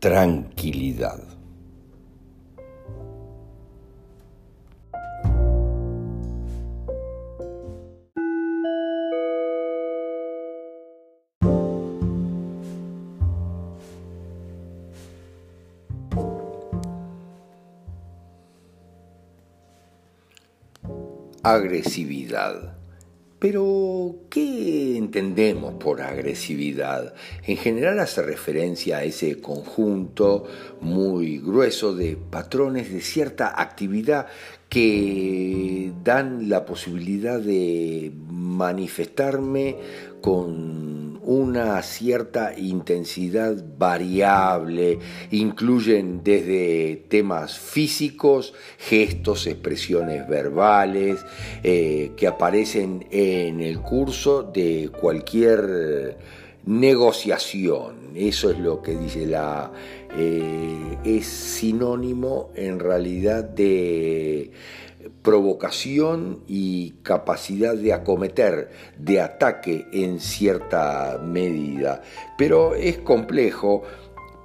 tranquilidad. agresividad. Pero, ¿qué entendemos por agresividad? En general hace referencia a ese conjunto muy grueso de patrones de cierta actividad que dan la posibilidad de manifestarme con una cierta intensidad variable, incluyen desde temas físicos, gestos, expresiones verbales, eh, que aparecen en el curso de cualquier negociación. Eso es lo que dice la... Eh, es sinónimo en realidad de provocación y capacidad de acometer, de ataque en cierta medida. Pero es complejo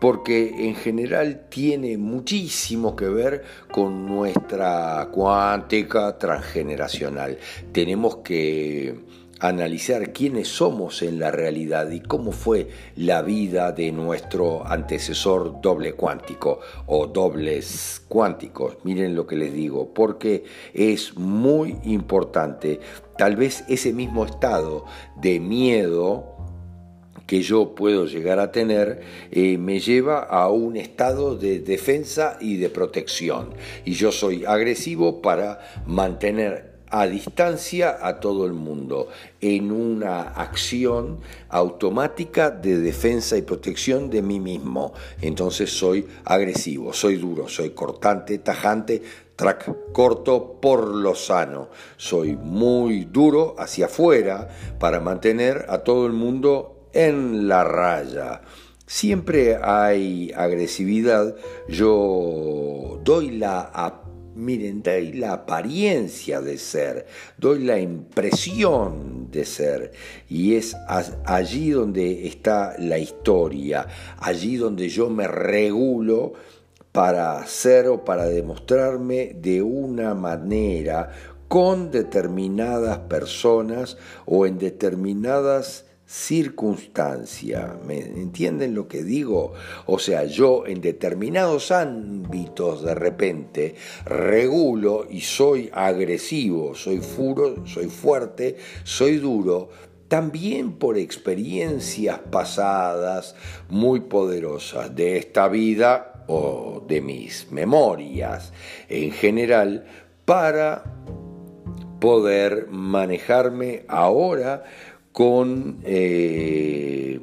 porque en general tiene muchísimo que ver con nuestra cuántica transgeneracional. Tenemos que analizar quiénes somos en la realidad y cómo fue la vida de nuestro antecesor doble cuántico o dobles cuánticos. Miren lo que les digo, porque es muy importante. Tal vez ese mismo estado de miedo que yo puedo llegar a tener eh, me lleva a un estado de defensa y de protección. Y yo soy agresivo para mantener a distancia a todo el mundo en una acción automática de defensa y protección de mí mismo. Entonces soy agresivo, soy duro, soy cortante, tajante, track corto por lo sano. Soy muy duro hacia afuera para mantener a todo el mundo en la raya. Siempre hay agresividad, yo doy la miren, doy la apariencia de ser, doy la impresión de ser. Y es allí donde está la historia, allí donde yo me regulo para ser o para demostrarme de una manera con determinadas personas o en determinadas circunstancia. ¿Me entienden lo que digo? O sea, yo en determinados ámbitos de repente regulo y soy agresivo, soy furo, soy fuerte, soy duro, también por experiencias pasadas muy poderosas de esta vida o de mis memorias en general para poder manejarme ahora con eh,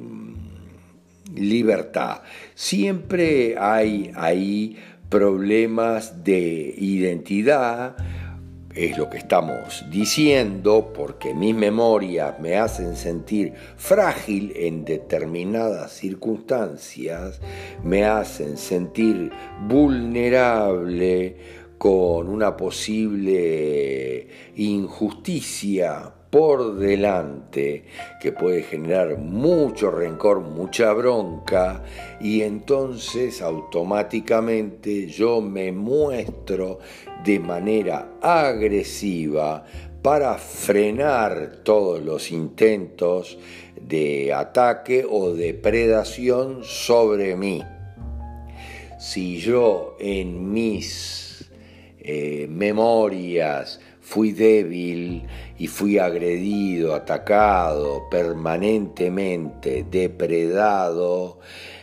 libertad. Siempre hay ahí problemas de identidad, es lo que estamos diciendo, porque mis memorias me hacen sentir frágil en determinadas circunstancias, me hacen sentir vulnerable, con una posible injusticia por delante que puede generar mucho rencor, mucha bronca y entonces automáticamente yo me muestro de manera agresiva para frenar todos los intentos de ataque o depredación sobre mí. Si yo en mis eh, memorias fui débil y fui agredido, atacado, permanentemente depredado,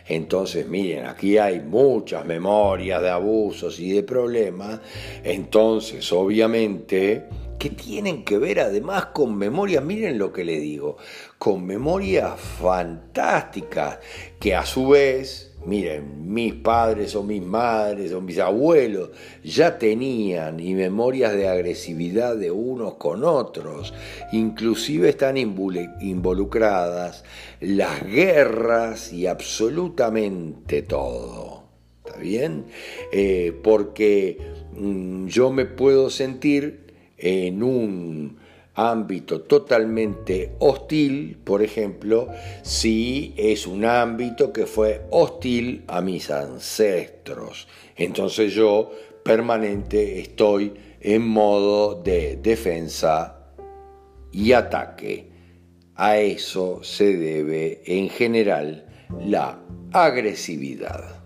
entonces miren, aquí hay muchas memorias de abusos y de problemas, entonces obviamente que tienen que ver además con memorias, miren lo que le digo, con memorias fantásticas que a su vez Miren, mis padres o mis madres o mis abuelos ya tenían y memorias de agresividad de unos con otros. Inclusive están involucradas las guerras y absolutamente todo. ¿Está bien? Eh, porque mm, yo me puedo sentir en un ámbito totalmente hostil, por ejemplo, si es un ámbito que fue hostil a mis ancestros. Entonces yo permanente estoy en modo de defensa y ataque. A eso se debe en general la agresividad.